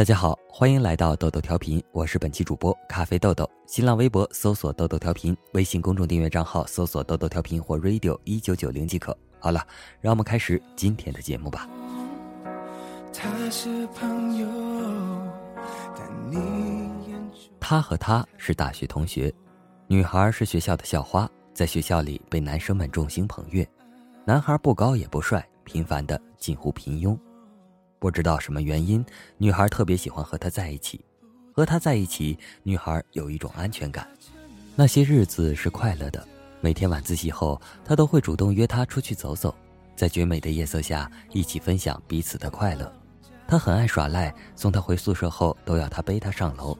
大家好，欢迎来到豆豆调频，我是本期主播咖啡豆豆。新浪微博搜索豆豆调频，微信公众订阅账号搜索豆豆调频或 radio 一九九零即可。好了，让我们开始今天的节目吧。他和他是大学同学，女孩是学校的校花，在学校里被男生们众星捧月。男孩不高也不帅，平凡的近乎平庸。不知道什么原因，女孩特别喜欢和他在一起。和他在一起，女孩有一种安全感。那些日子是快乐的，每天晚自习后，他都会主动约她出去走走，在绝美的夜色下一起分享彼此的快乐。他很爱耍赖，送她回宿舍后都要他背她上楼。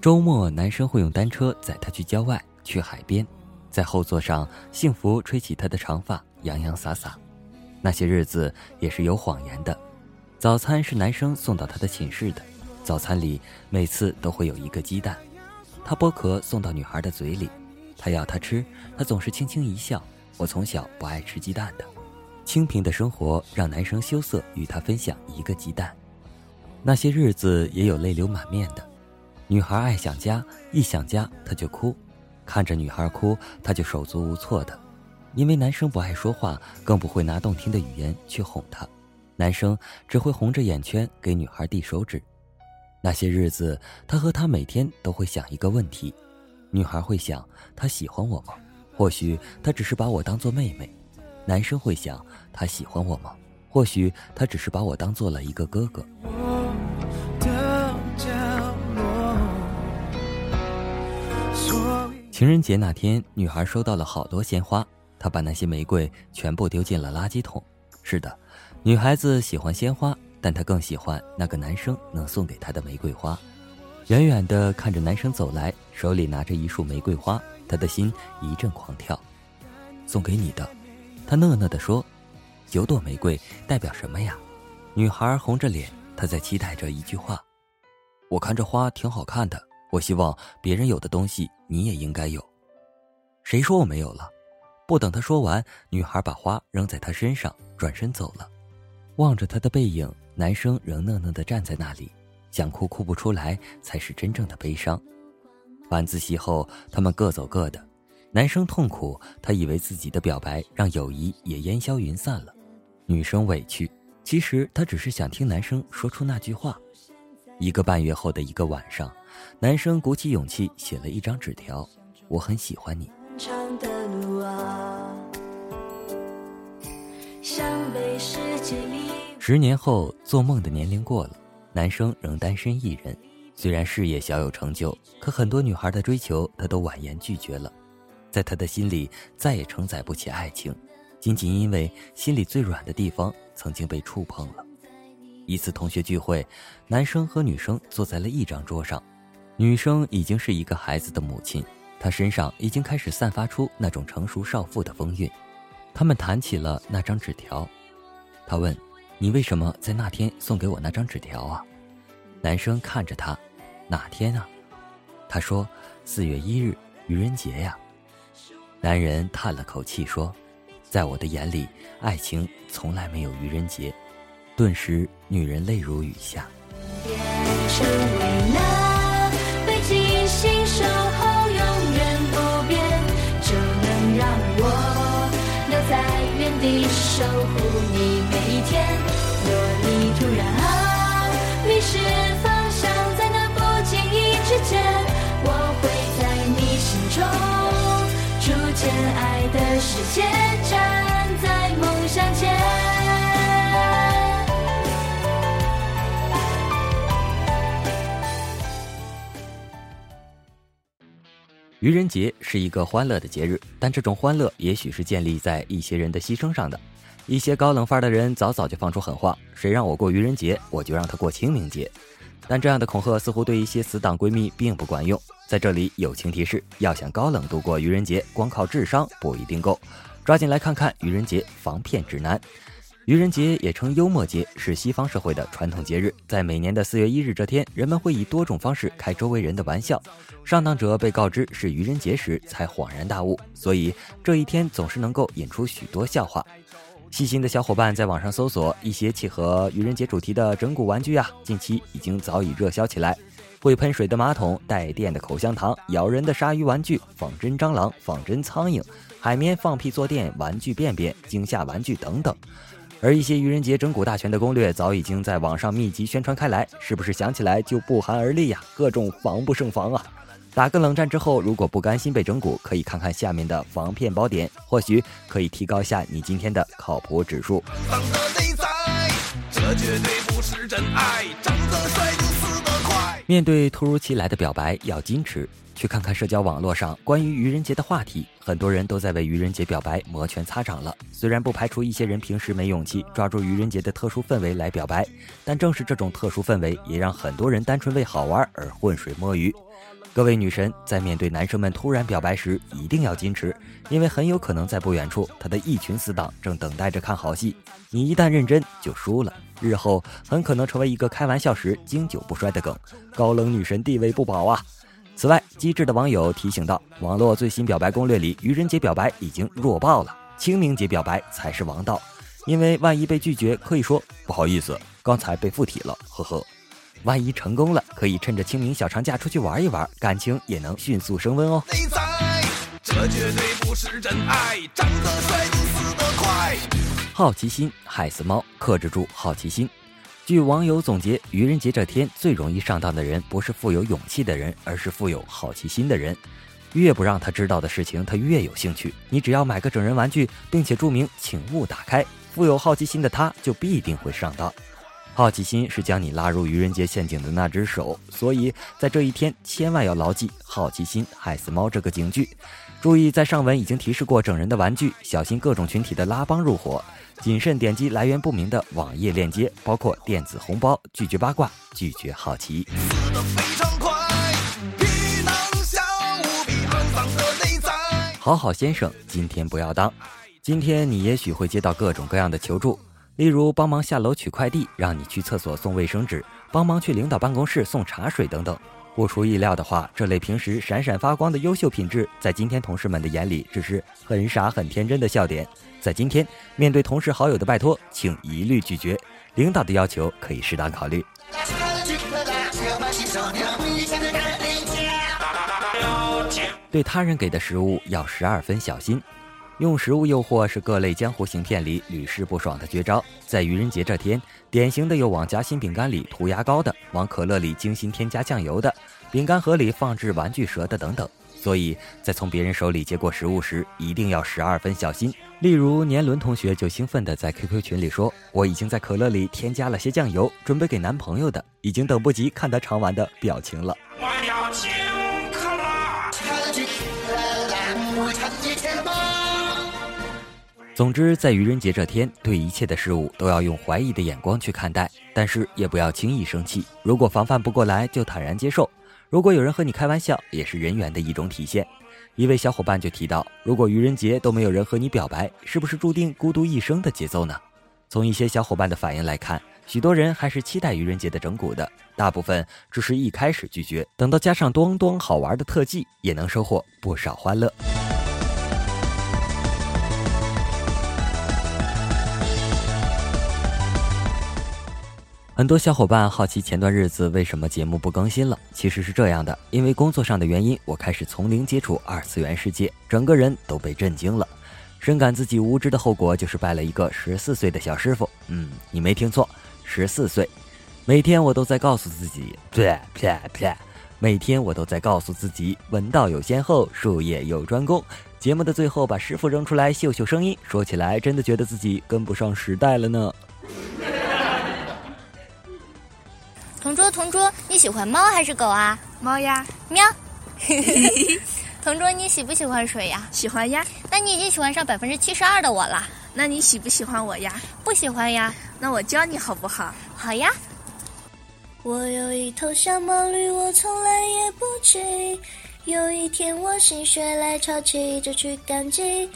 周末，男生会用单车载她去郊外，去海边，在后座上幸福吹起她的长发，洋洋洒洒。那些日子也是有谎言的。早餐是男生送到她的寝室的，早餐里每次都会有一个鸡蛋，他剥壳送到女孩的嘴里，他要她吃，他总是轻轻一笑。我从小不爱吃鸡蛋的，清贫的生活让男生羞涩与她分享一个鸡蛋。那些日子也有泪流满面的。女孩爱想家，一想家她就哭，看着女孩哭，她就手足无措的，因为男生不爱说话，更不会拿动听的语言去哄她，男生只会红着眼圈给女孩递手指。那些日子，他和她每天都会想一个问题：女孩会想，他喜欢我吗？或许他只是把我当做妹妹。男生会想，他喜欢我吗？或许他只是把我当做了一个哥哥。情人节那天，女孩收到了好多鲜花，她把那些玫瑰全部丢进了垃圾桶。是的，女孩子喜欢鲜花，但她更喜欢那个男生能送给她的玫瑰花。远远的看着男生走来，手里拿着一束玫瑰花，她的心一阵狂跳。送给你的，他讷讷地说：“九朵玫瑰代表什么呀？”女孩红着脸，她在期待着一句话。我看这花挺好看的。我希望别人有的东西你也应该有。谁说我没有了？不等他说完，女孩把花扔在他身上，转身走了。望着他的背影，男生仍讷讷地站在那里，想哭哭不出来，才是真正的悲伤。晚自习后，他们各走各的。男生痛苦，他以为自己的表白让友谊也烟消云散了。女生委屈，其实她只是想听男生说出那句话。一个半月后的一个晚上，男生鼓起勇气写了一张纸条：“我很喜欢你。”十年后，做梦的年龄过了，男生仍单身一人。虽然事业小有成就，可很多女孩的追求他都婉言拒绝了。在他的心里，再也承载不起爱情，仅仅因为心里最软的地方曾经被触碰了。一次同学聚会，男生和女生坐在了一张桌上，女生已经是一个孩子的母亲，她身上已经开始散发出那种成熟少妇的风韵。他们谈起了那张纸条，他问：“你为什么在那天送给我那张纸条啊？”男生看着他：“哪天啊？”他说：“四月一日，愚人节呀。”男人叹了口气说：“在我的眼里，爱情从来没有愚人节。”顿时，女人泪如雨下。变成为那愚人节是一个欢乐的节日，但这种欢乐也许是建立在一些人的牺牲上的。一些高冷范儿的人早早就放出狠话：“谁让我过愚人节，我就让他过清明节。”但这样的恐吓似乎对一些死党闺蜜并不管用。在这里友情提示：要想高冷度过愚人节，光靠智商不一定够。抓紧来看看愚人节防骗指南。愚人节也称幽默节，是西方社会的传统节日。在每年的四月一日这天，人们会以多种方式开周围人的玩笑。上当者被告知是愚人节时才恍然大悟，所以这一天总是能够引出许多笑话。细心的小伙伴在网上搜索一些契合愚人节主题的整蛊玩具啊，近期已经早已热销起来。会喷水的马桶、带电的口香糖、咬人的鲨鱼玩具、仿真蟑螂、仿真苍蝇、海绵放屁坐垫玩具便便、惊吓玩具等等。而一些愚人节整蛊大全的攻略早已经在网上密集宣传开来，是不是想起来就不寒而栗呀？各种防不胜防啊！打个冷战之后，如果不甘心被整蛊，可以看看下面的防骗宝典，或许可以提高一下你今天的靠谱指数。面对突如其来的表白，要矜持。去看看社交网络上关于愚人节的话题，很多人都在为愚人节表白摩拳擦掌了。虽然不排除一些人平时没勇气抓住愚人节的特殊氛围来表白，但正是这种特殊氛围，也让很多人单纯为好玩而浑水摸鱼。各位女神在面对男生们突然表白时，一定要矜持，因为很有可能在不远处，他的一群死党正等待着看好戏。你一旦认真，就输了，日后很可能成为一个开玩笑时经久不衰的梗，高冷女神地位不保啊！此外，机智的网友提醒道，网络最新表白攻略里，愚人节表白已经弱爆了，清明节表白才是王道，因为万一被拒绝，可以说不好意思，刚才被附体了，呵呵。万一成功了，可以趁着清明小长假出去玩一玩，感情也能迅速升温哦。这绝对不是真爱，长得帅，死得快好奇心害死猫，克制住好奇心。据网友总结，愚人节这天最容易上当的人，不是富有勇气的人，而是富有好奇心的人。越不让他知道的事情，他越有兴趣。你只要买个整人玩具，并且注明“请勿打开”，富有好奇心的他就必定会上当。好奇心是将你拉入愚人节陷阱的那只手，所以在这一天千万要牢记“好奇心害死猫”这个警句。注意，在上文已经提示过整人的玩具，小心各种群体的拉帮入伙，谨慎点击来源不明的网页链接，包括电子红包，拒绝八卦，拒绝好奇。好好先生，今天不要当。今天你也许会接到各种各样的求助。例如帮忙下楼取快递，让你去厕所送卫生纸，帮忙去领导办公室送茶水等等。不出意料的话，这类平时闪闪发光的优秀品质，在今天同事们的眼里只是很傻很天真的笑点。在今天，面对同事好友的拜托，请一律拒绝；领导的要求可以适当考虑。对他人给的食物要十二分小心。用食物诱惑是各类江湖行骗里屡试不爽的绝招。在愚人节这天，典型的有往夹心饼干里涂牙膏的，往可乐里精心添加酱油的，饼干盒里放置玩具蛇的等等。所以在从别人手里接过食物时，一定要十二分小心。例如年轮同学就兴奋地在 QQ 群里说：“我已经在可乐里添加了些酱油，准备给男朋友的，已经等不及看他尝完的表情了。”我要请客了。总之，在愚人节这天，对一切的事物都要用怀疑的眼光去看待，但是也不要轻易生气。如果防范不过来，就坦然接受。如果有人和你开玩笑，也是人缘的一种体现。一位小伙伴就提到，如果愚人节都没有人和你表白，是不是注定孤独一生的节奏呢？从一些小伙伴的反应来看，许多人还是期待愚人节的整蛊的，大部分只是一开始拒绝，等到加上咚咚好玩的特技，也能收获不少欢乐。很多小伙伴好奇前段日子为什么节目不更新了？其实是这样的，因为工作上的原因，我开始从零接触二次元世界，整个人都被震惊了，深感自己无知的后果就是拜了一个十四岁的小师傅。嗯，你没听错，十四岁。每天我都在告诉自己，啪啪啪，每天我都在告诉自己，文道有先后，术业有专攻。节目的最后把师傅扔出来秀秀声音，说起来真的觉得自己跟不上时代了呢。同桌，同桌，你喜欢猫还是狗啊？猫呀，喵。同桌，你喜不喜欢水呀？喜欢呀。那你已经喜欢上百分之七十二的我了。那你喜不喜欢我呀？不喜欢呀。那我教你好不好？好呀。我有一头小毛驴，我从来也不骑。有一天我心血来潮，骑着去赶集。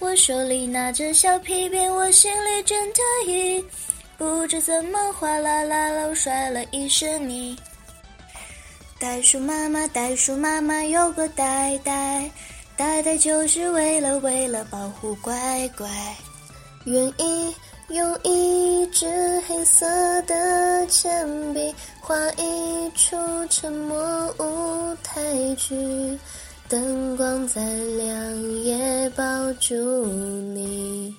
我手里拿着小皮鞭，我心里真得意。不知怎么哗啦啦啦我摔了一身泥。袋鼠妈妈袋鼠妈妈有个袋袋袋袋就是为了为了保护乖乖。愿意用一支黑色的铅笔画一出沉默舞台剧灯光再亮也抱住你。